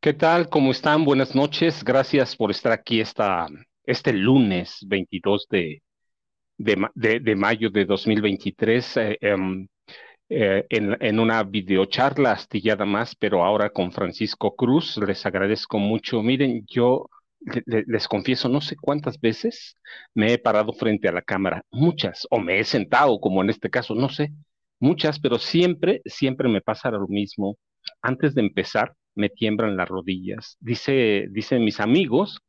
¿Qué tal? ¿Cómo están? Buenas noches. Gracias por estar aquí esta, este lunes 22 de, de, mayo de 2023 eh, em, eh, en, en, una videocharla astillada más, pero ahora con Francisco Cruz. Les agradezco mucho. Miren, yo les confieso, no sé cuántas veces me he parado frente a la cámara, muchas, o me he sentado, como en este caso, no sé, muchas, pero siempre, siempre me pasa lo mismo. Antes de empezar, me tiemblan las rodillas. Dice, dicen mis amigos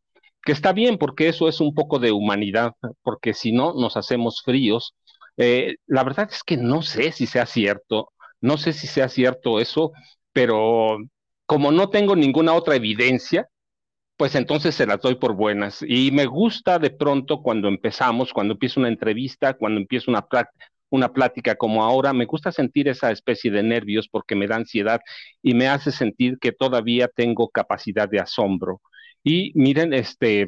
que está bien porque eso es un poco de humanidad, porque si no nos hacemos fríos. Eh, la verdad es que no sé si sea cierto, no sé si sea cierto eso, pero como no tengo ninguna otra evidencia, pues entonces se las doy por buenas. Y me gusta de pronto cuando empezamos, cuando empiezo una entrevista, cuando empiezo una, una plática como ahora, me gusta sentir esa especie de nervios porque me da ansiedad y me hace sentir que todavía tengo capacidad de asombro. Y miren, este,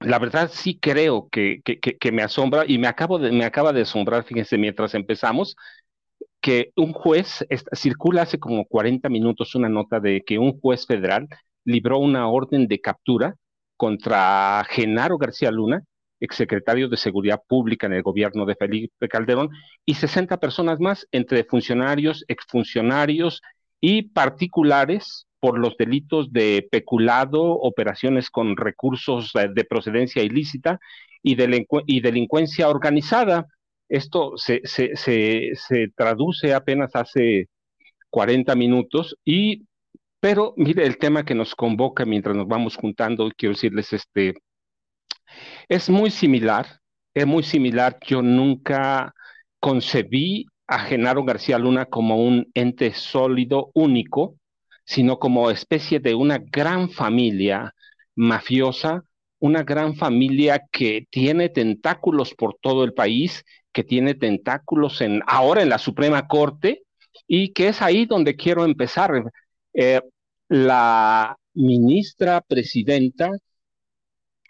la verdad sí creo que, me asombra y me, acabo de, me acaba de asombrar, fíjense, mientras empezamos, que un juez, circula hace como 40 minutos una nota de que un juez federal libró una orden de captura contra Genaro García Luna, exsecretario de Seguridad Pública en el gobierno de Felipe Calderón, y 60 personas más, entre funcionarios, exfuncionarios y particulares por los delitos de peculado, operaciones con recursos de procedencia ilícita y, delincuencia organizada. Esto se, se, se, se, traduce apenas hace 40 minutos y pero mire el tema que nos convoca mientras nos vamos juntando, quiero decirles este es muy similar, es muy similar. Yo nunca concebí a Genaro García Luna como un ente sólido, único, sino como especie de una gran familia mafiosa, una gran familia que tiene tentáculos por todo el país, que tiene tentáculos en, ahora en la Suprema Corte, y que es ahí donde quiero empezar. Eh, la ministra presidenta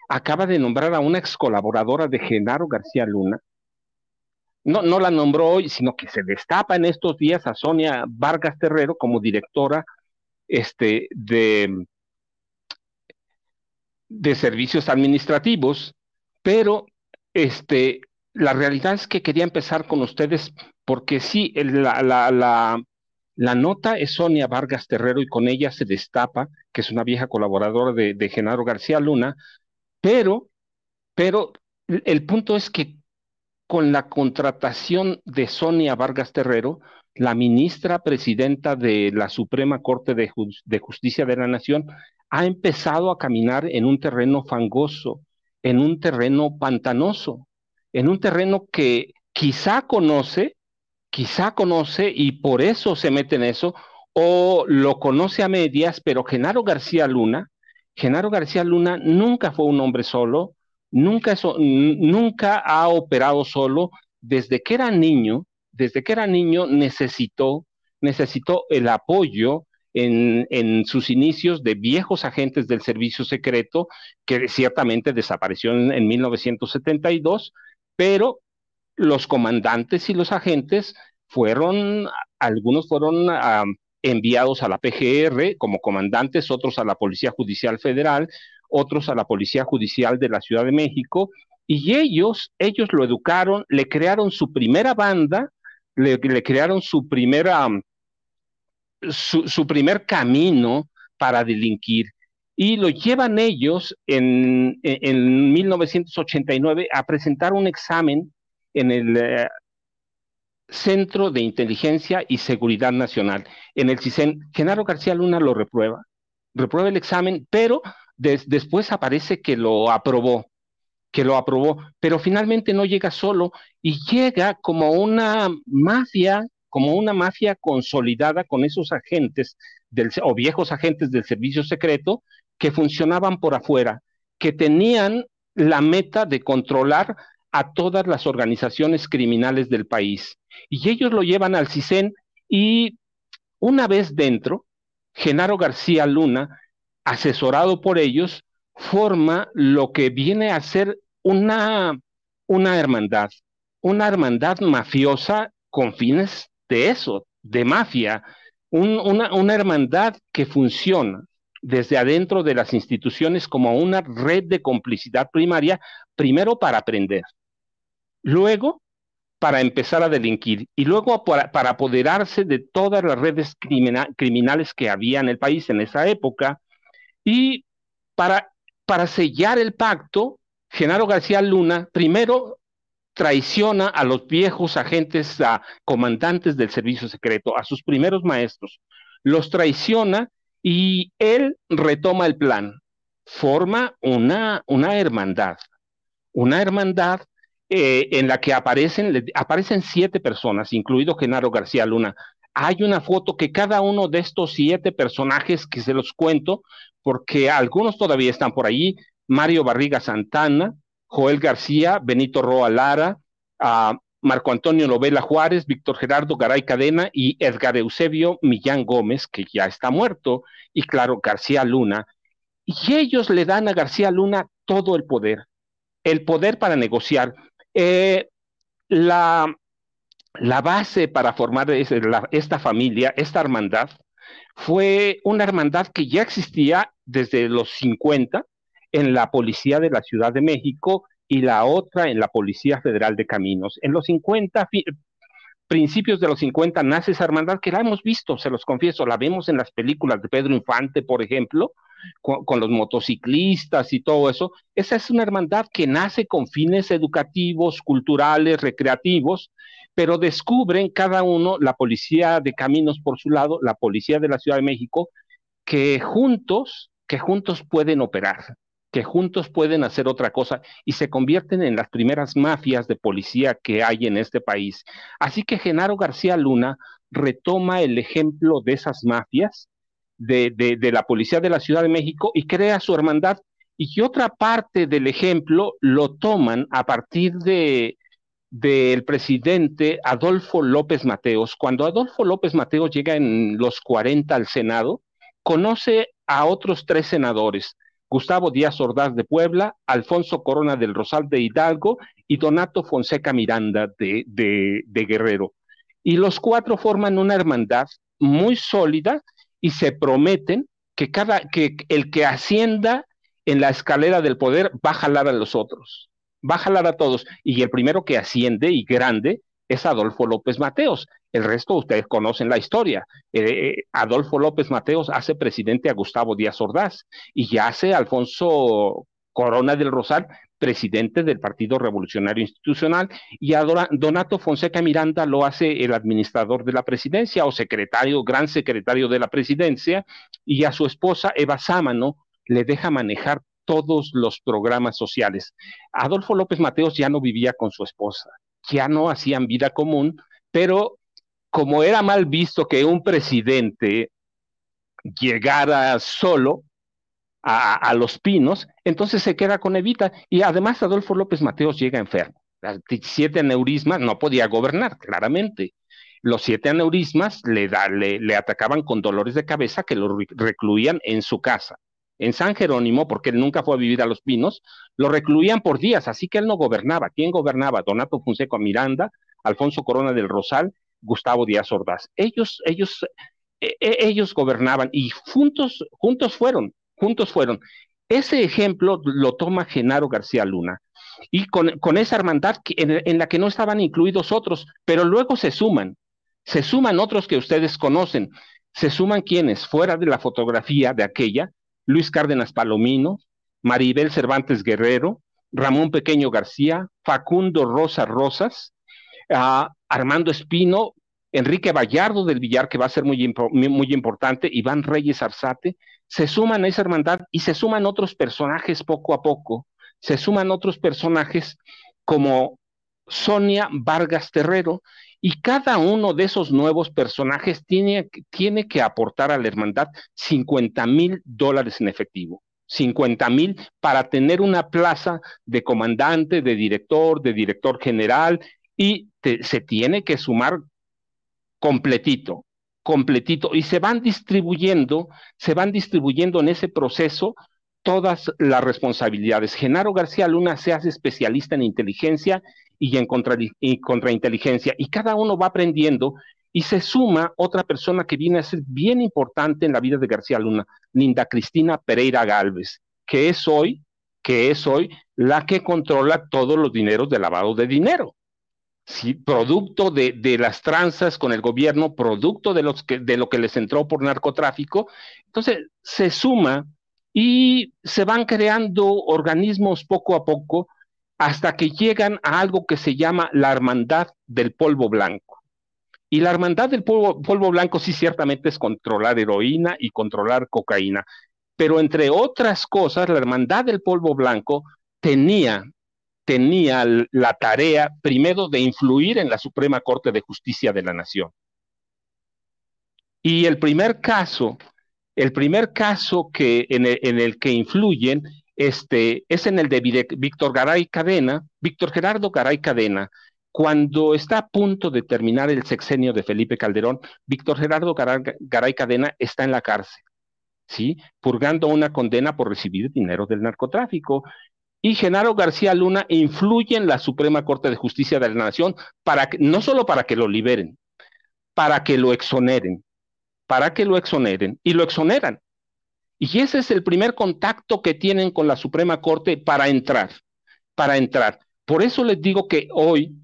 acaba de nombrar a una ex colaboradora de Genaro García Luna. No, no la nombró hoy, sino que se destapa en estos días a Sonia Vargas Terrero como directora este, de, de servicios administrativos, pero este, la realidad es que quería empezar con ustedes porque sí, la, la, la, nota es Sonia Vargas Terrero y con ella se destapa, que es una vieja colaboradora de, de Genaro García Luna, pero, pero el punto es que con la contratación de Sonia Vargas Terrero, la ministra presidenta de la Suprema Corte de, Justicia de la Nación, ha empezado a caminar en un terreno fangoso, en un terreno pantanoso, en un terreno que quizá conoce, quizá conoce y por eso se mete en eso, o lo conoce a medias, pero Genaro García Luna, Genaro García Luna nunca fue un hombre solo, nunca, ha operado solo. Desde que era niño, desde que era niño necesitó, necesitó el apoyo en, sus inicios de viejos agentes del servicio secreto, que ciertamente desapareció en, en 1972, pero los comandantes y los agentes fueron, algunos fueron enviados a la PGR como comandantes, otros a la Policía Judicial Federal, otros a la Policía Judicial de la Ciudad de México, y ellos, ellos lo educaron, le crearon su primera banda, le, crearon su primera, su, primer camino para delinquir y lo llevan ellos en, en, 1989 a presentar un examen en el eh, Centro de Inteligencia y Seguridad Nacional, en el CISEN. Genaro García Luna lo reprueba, reprueba el examen, pero después aparece que lo aprobó, que lo aprobó, pero finalmente no llega solo y llega como una mafia, como una mafia consolidada con esos agentes del, o viejos agentes del servicio secreto que funcionaban por afuera, que tenían la meta de controlar a todas las organizaciones criminales del país. Y ellos lo llevan al CISEN y una vez dentro, Genaro García Luna, asesorado por ellos, forma lo que viene a ser una, una hermandad, una hermandad mafiosa con fines de eso, de mafia, una, una hermandad que funciona desde adentro de las instituciones como una red de complicidad primaria, primero para aprender, luego para empezar a delinquir y luego para, apoderarse de todas las redes criminales que había en el país en esa época. Y para, para sellar el pacto, Genaro García Luna primero traiciona a los viejos agentes, a comandantes del servicio secreto, a sus primeros maestros, los traiciona y él retoma el plan, forma una, una hermandad, una hermandad eh, en la que aparecen, aparecen siete personas, incluido Genaro García Luna. Hay una foto que cada uno de estos siete personajes, que se los cuento, porque algunos todavía están por allí, Mario Barriga Santana, Joel García, Benito Roa Lara, ah, Marco Antonio Novela Juárez, Víctor Gerardo Garay Cadena y Edgar Eusebio Millán Gómez, que ya está muerto, y claro, García Luna. Y ellos le dan a García Luna todo el poder, el poder para negociar. Eh, la, la, base para formar esta familia, esta hermandad, fue una hermandad que ya existía desde los 50 en la Policía de la Ciudad de México y la otra en la Policía Federal de Caminos. En los 50, principios de los 50, nace esa hermandad que la hemos visto, se los confieso, la vemos en las películas de Pedro Infante, por ejemplo, con, los motociclistas y todo eso, esa es una hermandad que nace con fines educativos, culturales, recreativos, pero descubren cada uno, la policía de caminos por su lado, la policía de la Ciudad de México, que juntos, que juntos pueden operar, que juntos pueden hacer otra cosa y se convierten en las primeras mafias de policía que hay en este país. Así que Genaro García Luna retoma el ejemplo de esas mafias de, la Policía de la Ciudad de México y crea su hermandad. Y que otra parte del ejemplo lo toman a partir de del presidente Adolfo López Mateos. Cuando Adolfo López Mateos llega en los 40 al Senado, conoce a otros tres senadores, Gustavo Díaz Ordaz de Puebla, Alfonso Corona del Rosal de Hidalgo y Donato Fonseca Miranda de, de Guerrero. Y los cuatro forman una hermandad muy sólida y se prometen que cada que el que ascienda en la escalera del poder va a jalar a los otros, va a jalar a todos y el primero que asciende y grande es Adolfo López Mateos. El resto ustedes conocen la historia. Eh, eh, Adolfo López Mateos hace presidente a Gustavo Díaz Ordaz y ya hace Alfonso Corona del Rosal presidente del Partido Revolucionario Institucional, y a Donato Fonseca Miranda lo hace el administrador de la presidencia o secretario, gran secretario de la presidencia, y a su esposa Eva Sámano le deja manejar todos los programas sociales. Adolfo López Mateos ya no vivía con su esposa, ya no hacían vida común, pero como era mal visto que un presidente llegara solo, a, Los Pinos, entonces se queda con Evita y además Adolfo López Mateos llega enfermo. Siete aneurismas, no podía gobernar, claramente. Los siete aneurismas le, le, atacaban con dolores de cabeza que lo recluían en su casa. en San Jerónimo, porque él nunca fue a vivir a Los Pinos, lo recluían por días, así que él no gobernaba. ¿Quién gobernaba? Donato Fonseca Miranda, Alfonso Corona del Rosal, Gustavo Díaz Ordaz. Ellos, ellos, e, e, ellos gobernaban y juntos, juntos fueron, juntos fueron. Ese ejemplo lo toma Genaro García Luna y con, esa hermandad en, la que no estaban incluidos otros, pero luego se suman, se suman otros que ustedes conocen, se suman quienes, fuera de la fotografía de aquella, Luis Cárdenas Palomino, Maribel Cervantes Guerrero, Ramón Pequeño García, Facundo Rosa Rosas, Armando Espino, Enrique Vallardo del Villar, que va a ser muy, muy importante, Iván Reyes Arzate, se suman a esa hermandad y se suman otros personajes poco a poco, se suman otros personajes como Sonia Vargas Terrero, y cada uno de esos nuevos personajes tiene, tiene que aportar a la hermandad 50 mil dólares en efectivo. 50 mil para tener una plaza de comandante, de director, de director general, y se tiene que sumar completito, completito, y se van distribuyendo, se van distribuyendo en ese proceso todas las responsabilidades. Genaro García Luna se hace especialista en inteligencia y en contra, y contrainteligencia, y cada uno va aprendiendo y se suma otra persona que viene a ser bien importante en la vida de García Luna, Linda Cristina Pereira Galvez, que es hoy, que es hoy la que controla todos los dineros de lavado de dinero. Sí, producto de, de, las tranzas con el gobierno, producto de, los de lo que les entró por narcotráfico. Entonces, se suma y se van creando organismos poco a poco hasta que llegan a algo que se llama la hermandad del polvo blanco. Y la hermandad del polvo, polvo blanco sí ciertamente es controlar heroína y controlar cocaína, pero entre otras cosas, la hermandad del polvo blanco tenía tenía la tarea primero de influir en la Suprema Corte de Justicia de la Nación. Y el primer caso, el primer caso que, en, el, que influyen este, es en el de Víctor Garay Cadena, Víctor Gerardo Garay Cadena, cuando está a punto de terminar el sexenio de Felipe Calderón, Víctor Gerardo Garay, Cadena está en la cárcel, ¿sí? Purgando una condena por recibir dinero del narcotráfico y Genaro García Luna influye en la Suprema Corte de Justicia de la Nación para que, no solo para que lo liberen, para que lo exoneren, para que lo exoneren y lo exoneran. Y ese es el primer contacto que tienen con la Suprema Corte para entrar, para entrar. Por eso les digo que hoy,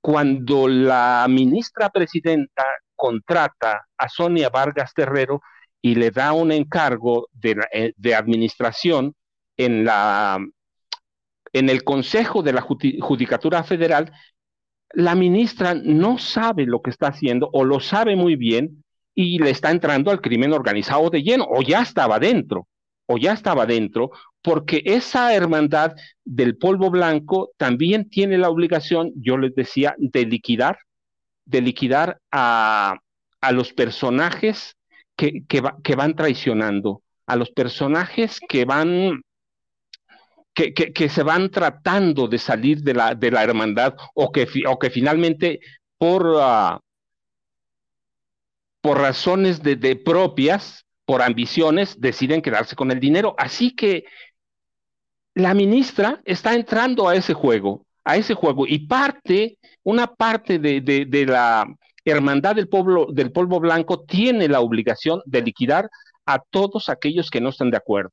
cuando la ministra presidenta contrata a Sonia Vargas Terrero y le da un encargo de, eh, de administración en la en el Consejo de la Judicatura Federal, la ministra no sabe lo que está haciendo o lo sabe muy bien y le está entrando al crimen organizado de lleno o ya estaba dentro o ya estaba dentro porque esa hermandad del polvo blanco también tiene la obligación, yo les decía, de liquidar, de liquidar a, a los personajes que, que, que van traicionando, a los personajes que van que, se van tratando de salir de la, de la hermandad o que, o que finalmente por, ah, por razones de, de, propias, por ambiciones, deciden quedarse con el dinero. Así que la ministra está entrando a ese juego, a ese juego, y parte, una parte de, de, de la hermandad del pueblo, del polvo blanco tiene la obligación de liquidar a todos aquellos que no están de acuerdo.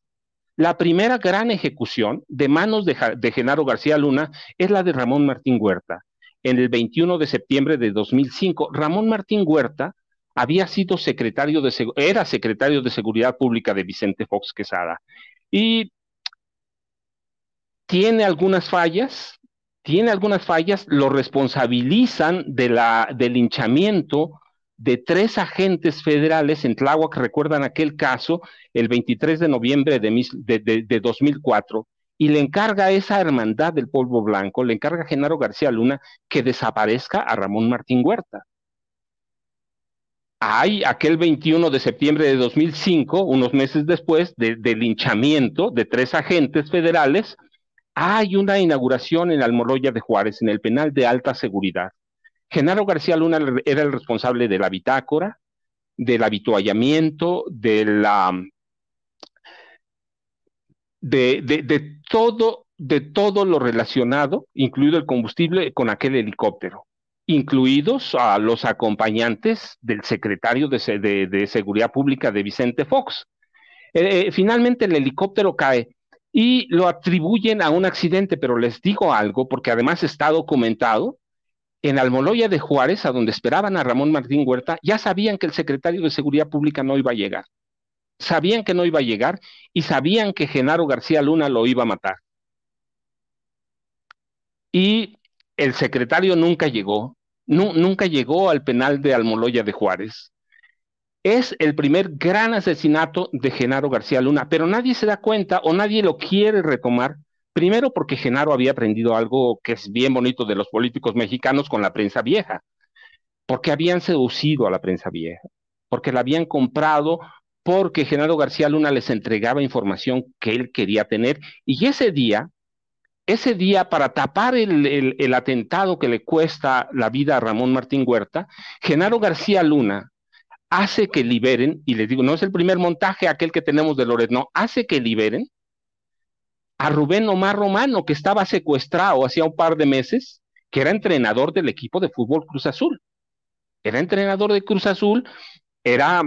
La primera gran ejecución de manos de, Genaro García Luna es la de Ramón Martín Huerta. En el 21 de septiembre de 2005, Ramón Martín Huerta había sido secretario de era secretario de Seguridad Pública de Vicente Fox Quesada y tiene algunas fallas, tiene algunas fallas, lo responsabilizan de la, del linchamiento de tres agentes federales en Tláhuac, recuerdan aquel caso, el 23 de noviembre de, de, 2004, y le encarga a esa hermandad del polvo blanco, le encarga a Genaro García Luna que desaparezca a Ramón Martín Huerta. Hay aquel 21 de septiembre de 2005, unos meses después del linchamiento de tres agentes federales, hay una inauguración en Almoloya de Juárez, en el penal de alta seguridad. Genaro García Luna era el responsable de la bitácora, del habituallamiento, de la de, todo, de todo lo relacionado, incluido el combustible, con aquel helicóptero, incluidos a los acompañantes del secretario de, de Seguridad Pública de Vicente Fox. Eh, eh, finalmente el helicóptero cae y lo atribuyen a un accidente, pero les digo algo, porque además está documentado, en Almoloya de Juárez, a donde esperaban a Ramón Martín Huerta, ya sabían que el secretario de Seguridad Pública no iba a llegar. Sabían que no iba a llegar y sabían que Genaro García Luna lo iba a matar. Y el secretario nunca llegó, nunca llegó al penal de Almoloya de Juárez. Es el primer gran asesinato de Genaro García Luna, pero nadie se da cuenta o nadie lo quiere retomar Primero porque Genaro había aprendido algo que es bien bonito de los políticos mexicanos con la prensa vieja, porque habían seducido a la prensa vieja, porque la habían comprado, porque Genaro García Luna les entregaba información que él quería tener. Y ese día, ese día para tapar el, atentado que le cuesta la vida a Ramón Martín Huerta, Genaro García Luna hace que liberen, y les digo, no es el primer montaje aquel que tenemos de Loret, no, hace que liberen a Rubén Omar Romano, que estaba secuestrado hacía un par de meses, que era entrenador del equipo de fútbol Cruz Azul. Era entrenador de Cruz Azul, era,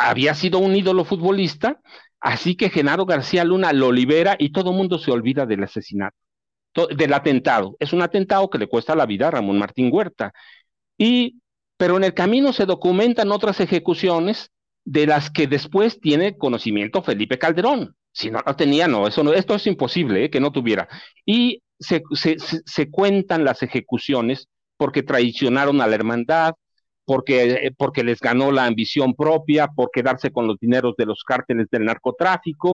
había sido un ídolo futbolista, así que Genaro García Luna lo libera y todo el mundo se olvida del asesinato, del atentado. Es un atentado que le cuesta la vida a Ramón Martín Huerta. Y, pero en el camino se documentan otras ejecuciones de las que después tiene conocimiento Felipe Calderón. Si no lo tenía, no, eso no, esto es imposible ¿eh? que no tuviera. Y se, se, se, cuentan las ejecuciones porque traicionaron a la hermandad, porque, eh, porque les ganó la ambición propia, por quedarse con los dineros de los cárteles del narcotráfico.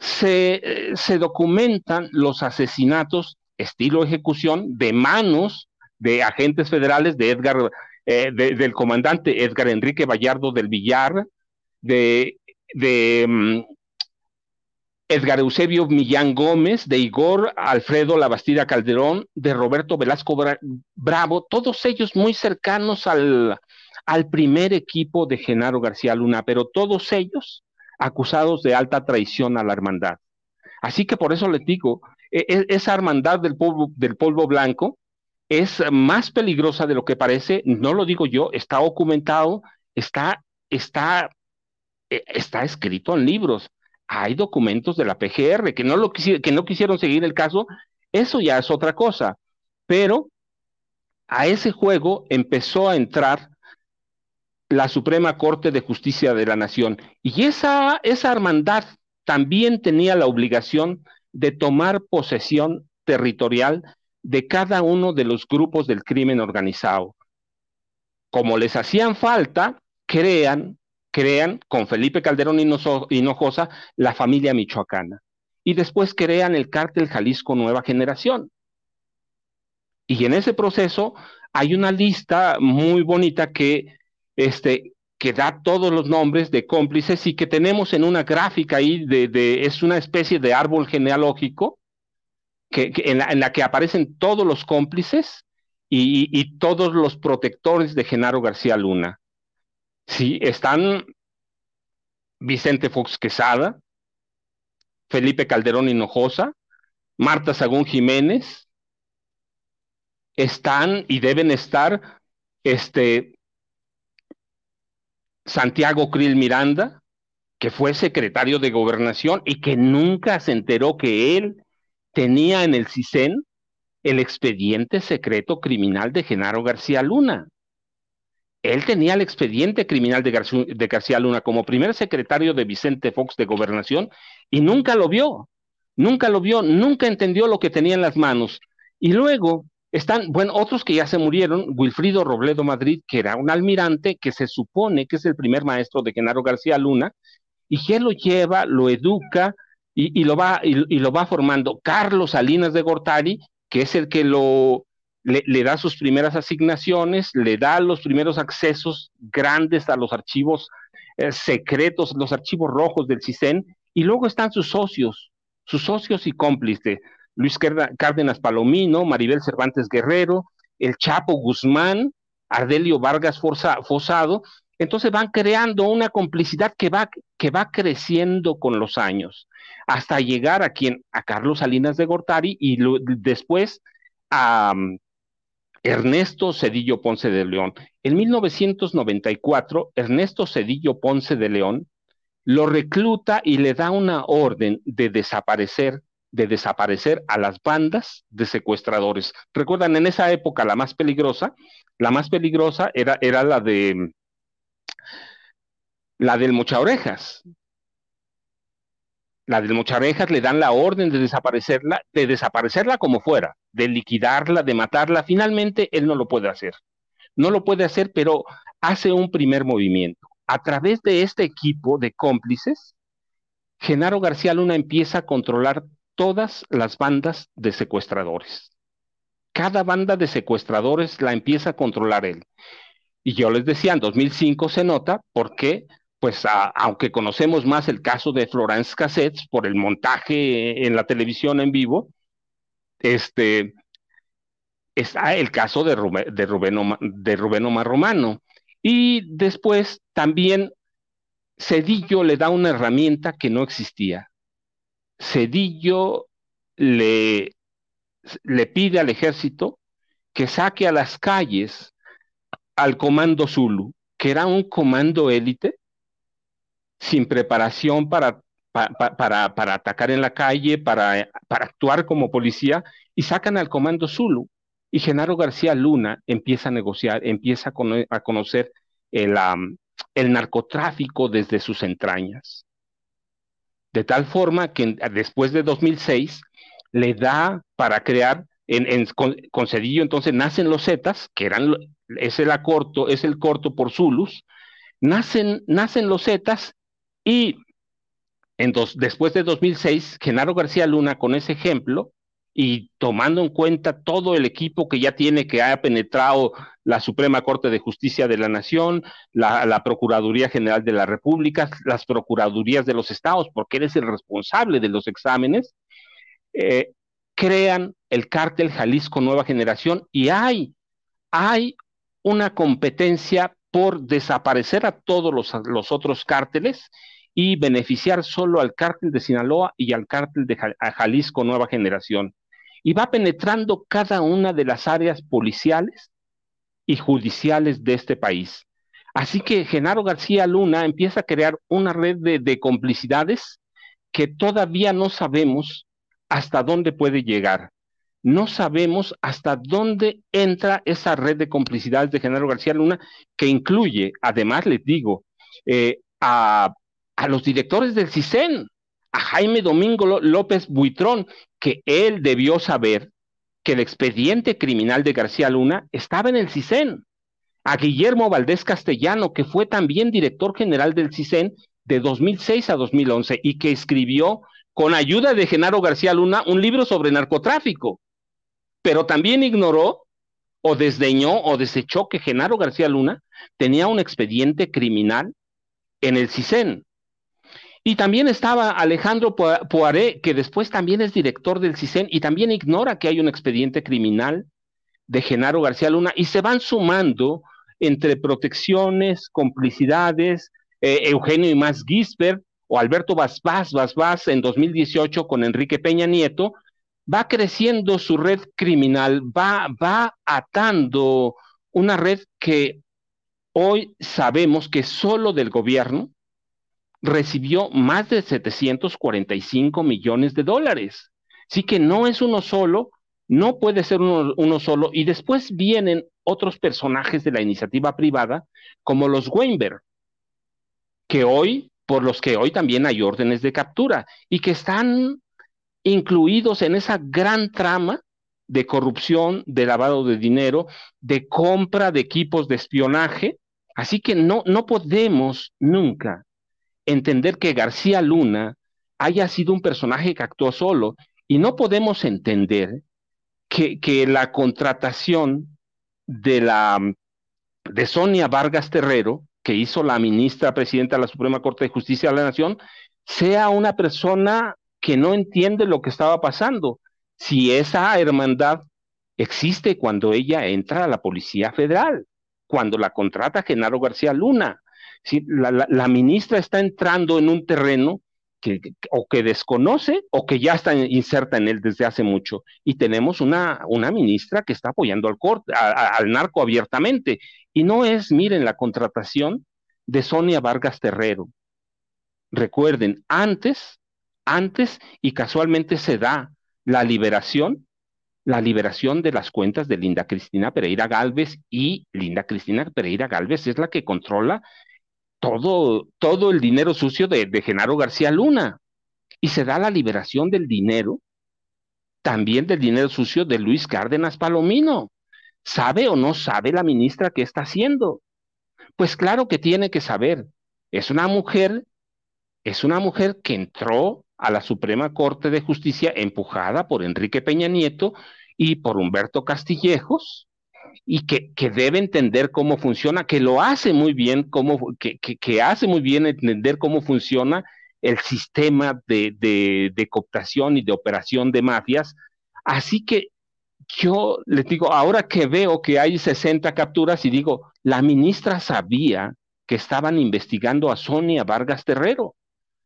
Se, se documentan los asesinatos estilo ejecución de manos de agentes federales de Edgar, eh, del comandante Edgar Enrique Vallardo del Villar, de, um, Edgar Eusebio Millán Gómez, de Igor Alfredo Labastida Calderón, de Roberto Velasco Bra Bravo, todos ellos muy cercanos al, al primer equipo de Genaro García Luna, pero todos ellos acusados de alta traición a la hermandad. Así que por eso les digo, e, e, esa hermandad del polvo, del polvo blanco es más peligrosa de lo que parece, no lo digo yo, está documentado, está, está, e, está escrito en libros. Hay documentos de la PGR que no, lo que no quisieron seguir el caso, eso ya es otra cosa. Pero a ese juego empezó a entrar la Suprema Corte de Justicia de la Nación. Y esa, esa hermandad también tenía la obligación de tomar posesión territorial de cada uno de los grupos del crimen organizado. Como les hacían falta, crean, crean con Felipe Calderón Hinojosa la familia michoacana. Y después crean el cártel Jalisco Nueva Generación. Y en ese proceso hay una lista muy bonita que este, que da todos los nombres de cómplices y que tenemos en una gráfica ahí, de, es una especie de árbol genealógico que, en, la, que aparecen todos los cómplices y, todos los protectores de Genaro García Luna. Sí, están Vicente Fox Quesada, Felipe Calderón Hinojosa, Marta Sagún Jiménez, están y deben estar este, Santiago Krill Miranda, que fue secretario de gobernación y que nunca se enteró que él tenía en el CISEN el expediente secreto criminal de Genaro García Luna. Él tenía el expediente criminal de, García, Luna como primer secretario de Vicente Fox de Gobernación y nunca lo vio, nunca lo vio, nunca entendió lo que tenía en las manos. Y luego están, bueno, otros que ya se murieron, Wilfrido Robledo Madrid, que era un almirante que se supone que es el primer maestro de Genaro García Luna, y que lo lleva, lo educa y, lo, va, y lo va formando. Carlos Salinas de Gortari, que es el que lo, le, da sus primeras asignaciones, le da los primeros accesos grandes a los archivos eh, secretos, los archivos rojos del CISEN, y luego están sus socios, sus socios y cómplices, Luis Cárdenas Palomino, Maribel Cervantes Guerrero, el Chapo Guzmán, Ardelio Vargas Fosado, entonces van creando una complicidad que va, que va creciendo con los años, hasta llegar a quien, a Carlos Salinas de Gortari y después a, Ernesto Cedillo Ponce de León. En 1994, Ernesto Cedillo Ponce de León lo recluta y le da una orden de desaparecer, de desaparecer a las bandas de secuestradores. Recuerdan, en esa época la más peligrosa, la más peligrosa era, era la de la del Mocha Orejas, la del Mocharejas le dan la orden de desaparecerla, de desaparecerla como fuera, de liquidarla, de matarla. Finalmente, él no lo puede hacer. No lo puede hacer, pero hace un primer movimiento. A través de este equipo de cómplices, Genaro García Luna empieza a controlar todas las bandas de secuestradores. Cada banda de secuestradores la empieza a controlar él. Y yo les decía, en 2005 se nota porque pues aunque conocemos más el caso de Florence Cassettes por el montaje en la televisión en vivo, este, está el caso de, de, Rubén, de Rubén Omar Romano. Y después también Cedillo le da una herramienta que no existía. Cedillo le, pide al ejército que saque a las calles al comando Zulu, que era un comando élite sin preparación para, atacar en la calle, para, para actuar como policía, y sacan al comando Zulu. Y Genaro García Luna empieza a negociar, empieza a, conocer el, el narcotráfico desde sus entrañas. De tal forma que después de 2006 le da para crear, en, con, Cedillo entonces nacen los Zetas, que eran, es el, corto, es el corto por Zulus, nacen, nacen los Zetas y en después de 2006, Genaro García Luna, con ese ejemplo, y tomando en cuenta todo el equipo que ya tiene, que ha penetrado la Suprema Corte de Justicia de la Nación, la, Procuraduría General de la República, las Procuradurías de los Estados, porque eres el responsable de los exámenes, eh, crean el cártel Jalisco Nueva Generación y hay, hay una competencia por desaparecer a todos los, los otros cárteles y beneficiar solo al cártel de Sinaloa y al cártel de Jalisco Nueva Generación. Y va penetrando cada una de las áreas policiales y judiciales de este país. Así que Genaro García Luna empieza a crear una red de, de complicidades que todavía no sabemos hasta dónde puede llegar no sabemos hasta dónde entra esa red de complicidades de Genaro García Luna, que incluye, además les digo, eh, a, los directores del CISEN, a Jaime Domingo López Buitrón, que él debió saber que el expediente criminal de García Luna estaba en el CISEN, a Guillermo Valdés Castellano, que fue también director general del CISEN de 2006 a 2011 y que escribió con ayuda de Genaro García Luna un libro sobre narcotráfico pero también ignoró o desdeñó o desechó que Genaro García Luna tenía un expediente criminal en el CISEN. Y también estaba Alejandro Poiré, que después también es director del CISEN y también ignora que hay un expediente criminal de Genaro García Luna y se van sumando entre protecciones, complicidades, eh, Eugenio y más Gisbert o Alberto Vaz Vaz en 2018 con Enrique Peña Nieto, va creciendo su red criminal, va, va atando una red que hoy sabemos que solo del gobierno recibió más de 745 millones de dólares. Así que no es uno solo, no puede ser uno, uno, solo. Y después vienen otros personajes de la iniciativa privada, como los Weinberg, que hoy, por los que hoy también hay órdenes de captura y que están incluidos en esa gran trama de corrupción, de lavado de dinero, de compra de equipos de espionaje. Así que no, no podemos nunca entender que García Luna haya sido un personaje que actuó solo y no podemos entender que, la contratación de la de Sonia Vargas Terrero, que hizo la ministra presidenta de la Suprema Corte de Justicia de la Nación, sea una persona que no entiende lo que estaba pasando. Si esa hermandad existe cuando ella entra a la Policía Federal, cuando la contrata Genaro García Luna. La, ministra está entrando en un terreno que, o que desconoce o que ya está inserta en él desde hace mucho. Y tenemos una, una ministra que está apoyando al, corte, al narco abiertamente. Y no es, miren, la contratación de Sonia Vargas Terrero. Recuerden, antes antes y casualmente se da la liberación, la liberación de las cuentas de Linda Cristina Pereira Galvez y Linda Cristina Pereira Galvez es la que controla todo, todo el dinero sucio de, de Genaro García Luna. Y se da la liberación del dinero, también del dinero sucio de Luis Cárdenas Palomino. ¿Sabe o no sabe la ministra qué está haciendo? Pues claro que tiene que saber. Es una mujer, es una mujer que entró a la Suprema Corte de Justicia empujada por Enrique Peña Nieto y por Humberto Castillejos, y que, que debe entender cómo funciona, que lo hace muy bien, cómo, que, que, hace muy bien entender cómo funciona el sistema de, de, de cooptación y de operación de mafias. Así que yo les digo, ahora que veo que hay 60 capturas y digo, la ministra sabía que estaban investigando a Sonia Vargas Terrero.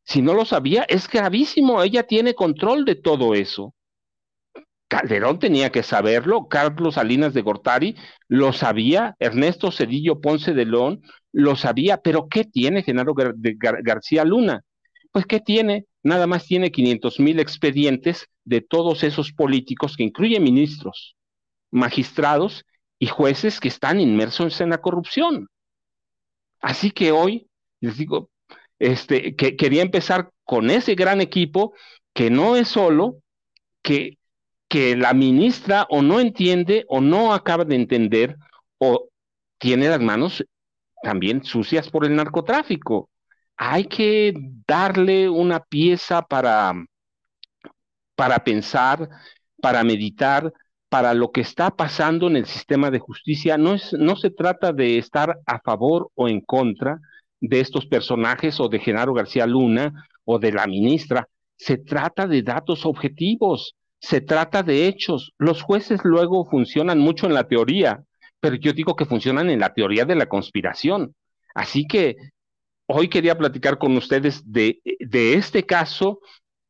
Si no lo sabía, es gravísimo. Ella tiene control de todo eso. Calderón tenía que saberlo, Carlos Salinas de Gortari lo sabía, Ernesto Cedillo Ponce de León lo sabía, pero ¿qué tiene Genaro García Luna? Pues ¿qué tiene? Nada más tiene 500 mil expedientes de todos esos políticos que incluyen ministros, magistrados y jueces que están inmersos en la corrupción. Así que hoy, les digo, este, que quería empezar con ese gran equipo que no es solo que, que la ministra o no entiende o no acaba de entender o tiene las manos también sucias por el narcotráfico. Hay que darle una pieza para, para pensar, para meditar, para lo que está pasando en el sistema de justicia. No, es, no se trata de estar a favor o en contra, de estos personajes o de Genaro García Luna o de la ministra. Se trata de datos objetivos, se trata de hechos. Los jueces luego funcionan mucho en la teoría, pero yo digo que funcionan en la teoría de la conspiración. Así que hoy quería platicar con ustedes de, de este caso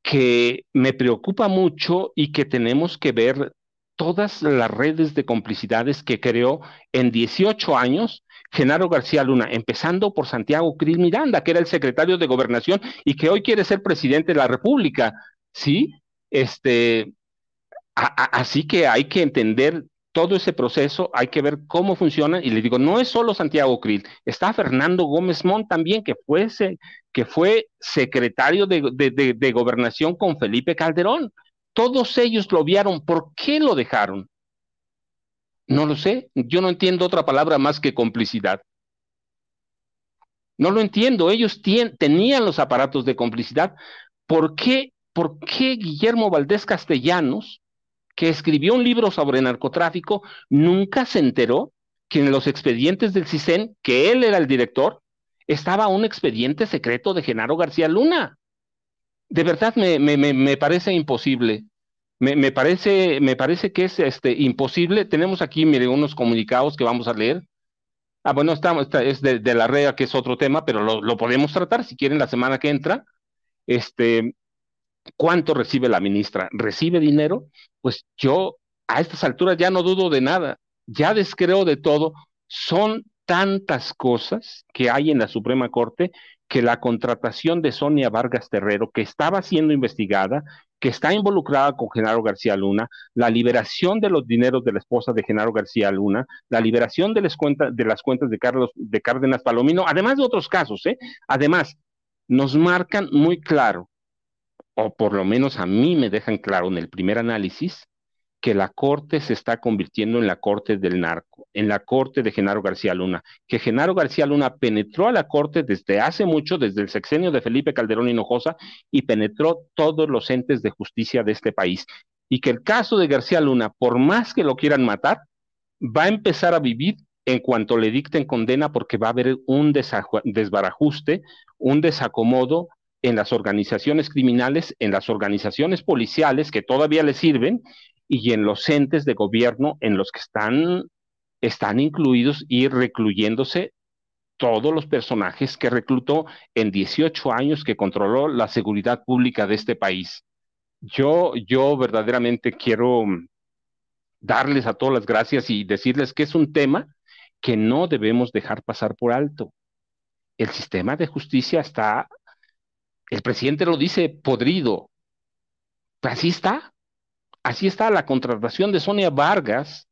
que me preocupa mucho y que tenemos que ver todas las redes de complicidades que creó en 18 años Genaro García Luna, empezando por Santiago Cris Miranda, que era el secretario de Gobernación y que hoy quiere ser presidente de la República, ¿sí? Este, así que hay que entender todo ese proceso, hay que ver cómo funciona, y le digo, no es solo Santiago Krill, está Fernando Gómez Mont también, que fue, que fue secretario de, de Gobernación con Felipe Calderón. Todos ellos lo vieron, ¿por qué lo dejaron? No lo sé, yo no entiendo otra palabra más que complicidad. No lo entiendo, ellos tenían los aparatos de complicidad. ¿Por qué, ¿Por qué Guillermo Valdés Castellanos, que escribió un libro sobre narcotráfico, nunca se enteró que en los expedientes del CISEN, que él era el director, estaba un expediente secreto de Genaro García Luna? De verdad me, me, me parece imposible. Me, parece, me parece que es este, imposible. Tenemos aquí, mire, unos comunicados que vamos a leer. Ah, bueno, estamos, es de, la REA, que es otro tema, pero lo, podemos tratar si quieren la semana que entra. Este, ¿Cuánto recibe la ministra? ¿Recibe dinero? Pues yo a estas alturas ya no dudo de nada, ya descreo de todo. Son tantas cosas que hay en la Suprema Corte que la contratación de Sonia Vargas Terrero, que estaba siendo investigada, que está involucrada con Genaro García Luna, la liberación de los dineros de la esposa de Genaro García Luna, la liberación de las cuentas de, las cuentas de, Carlos, de Cárdenas Palomino, además de otros casos, ¿eh? Además, nos marcan muy claro, o por lo menos a mí me dejan claro en el primer análisis, que la Corte se está convirtiendo en la Corte del narco, en la Corte de Genaro García Luna, que Genaro García Luna penetró a la Corte desde hace mucho, desde el sexenio de Felipe Calderón Hinojosa, y penetró todos los entes de justicia de este país. Y que el caso de García Luna, por más que lo quieran matar, va a empezar a vivir en cuanto le dicten condena porque va a haber un desbarajuste, un desacomodo en las organizaciones criminales, en las organizaciones policiales que todavía le sirven y en los entes de gobierno en los que están, están incluidos y recluyéndose todos los personajes que reclutó en 18 años que controló la seguridad pública de este país. Yo, yo verdaderamente quiero darles a todas las gracias y decirles que es un tema que no debemos dejar pasar por alto. El sistema de justicia está, el presidente lo dice, podrido. Así está. Así está la contratación de Sonia Vargas,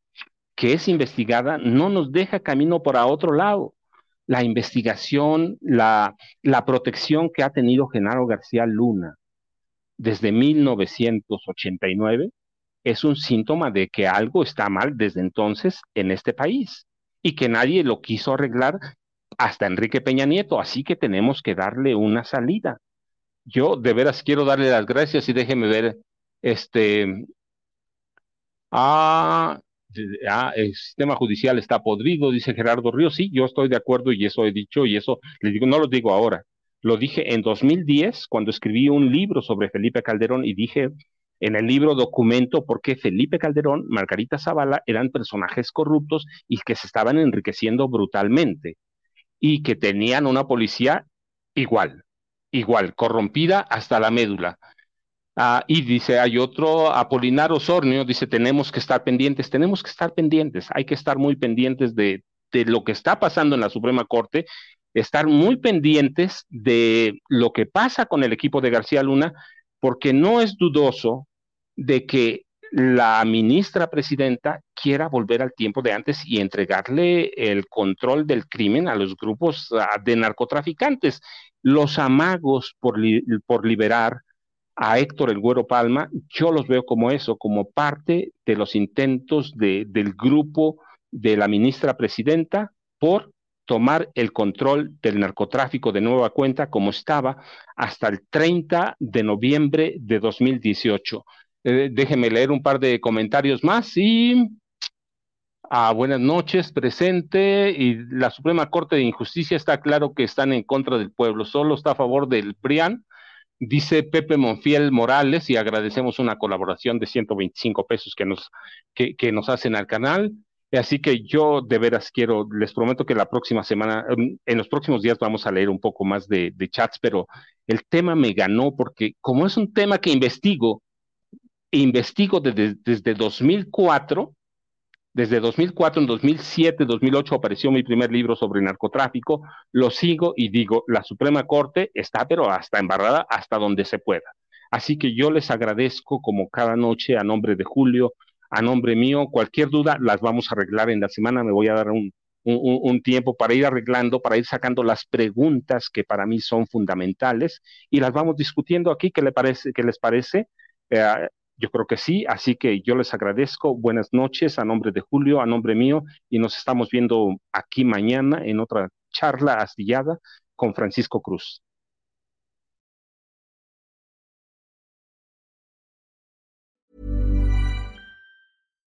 que es investigada, no nos deja camino para otro lado. La investigación, la, la protección que ha tenido Genaro García Luna desde 1989 es un síntoma de que algo está mal desde entonces en este país y que nadie lo quiso arreglar hasta Enrique Peña Nieto, así que tenemos que darle una salida. Yo de veras quiero darle las gracias y déjeme ver, este, Ah, ah, el sistema judicial está podrido, dice Gerardo Ríos. Sí, yo estoy de acuerdo y eso he dicho y eso le digo, no lo digo ahora. Lo dije en 2010 cuando escribí un libro sobre Felipe Calderón y dije en el libro documento por qué Felipe Calderón, Margarita Zavala eran personajes corruptos y que se estaban enriqueciendo brutalmente y que tenían una policía igual, igual, corrompida hasta la médula. Ah, y dice, hay otro, Apolinar Osornio, dice, tenemos que estar pendientes, tenemos que estar pendientes, hay que estar muy pendientes de, de lo que está pasando en la Suprema Corte, estar muy pendientes de lo que pasa con el equipo de García Luna, porque no es dudoso de que la ministra presidenta quiera volver al tiempo de antes y entregarle el control del crimen a los grupos ah, de narcotraficantes. Los amagos por, por liberar a Héctor El Güero Palma, yo los veo como eso, como parte de los intentos de, del grupo de la ministra presidenta por tomar el control del narcotráfico de nueva cuenta como estaba hasta el 30 de noviembre de 2018. Eh, déjeme leer un par de comentarios más y ah, buenas noches, presente. Y la Suprema Corte de Injusticia está claro que están en contra del pueblo, solo está a favor del PRIAN Dice Pepe Monfiel Morales y agradecemos una colaboración de 125 pesos que nos, que, que nos hacen al canal. Así que yo de veras quiero, les prometo que la próxima semana, em, en los próximos días vamos a leer un poco más de, de chats, pero el tema me ganó porque como es un tema que investigo, investigo desde, desde 2004, desde 2004, en 2007, 2008 apareció mi primer libro sobre narcotráfico. Lo sigo y digo, la Suprema Corte está, pero hasta embarrada, hasta donde se pueda. Así que yo les agradezco como cada noche a nombre de Julio, a nombre mío, cualquier duda las vamos a arreglar en la semana. Me voy a dar un, un, tiempo para ir arreglando, para ir sacando las preguntas que para mí son fundamentales y las vamos discutiendo aquí. ¿Qué, le parece, qué les parece? Eh, yo creo que sí, así que yo les agradezco. Buenas noches a nombre de Julio, a nombre mío, y nos estamos viendo aquí mañana en otra charla astillada con Francisco Cruz.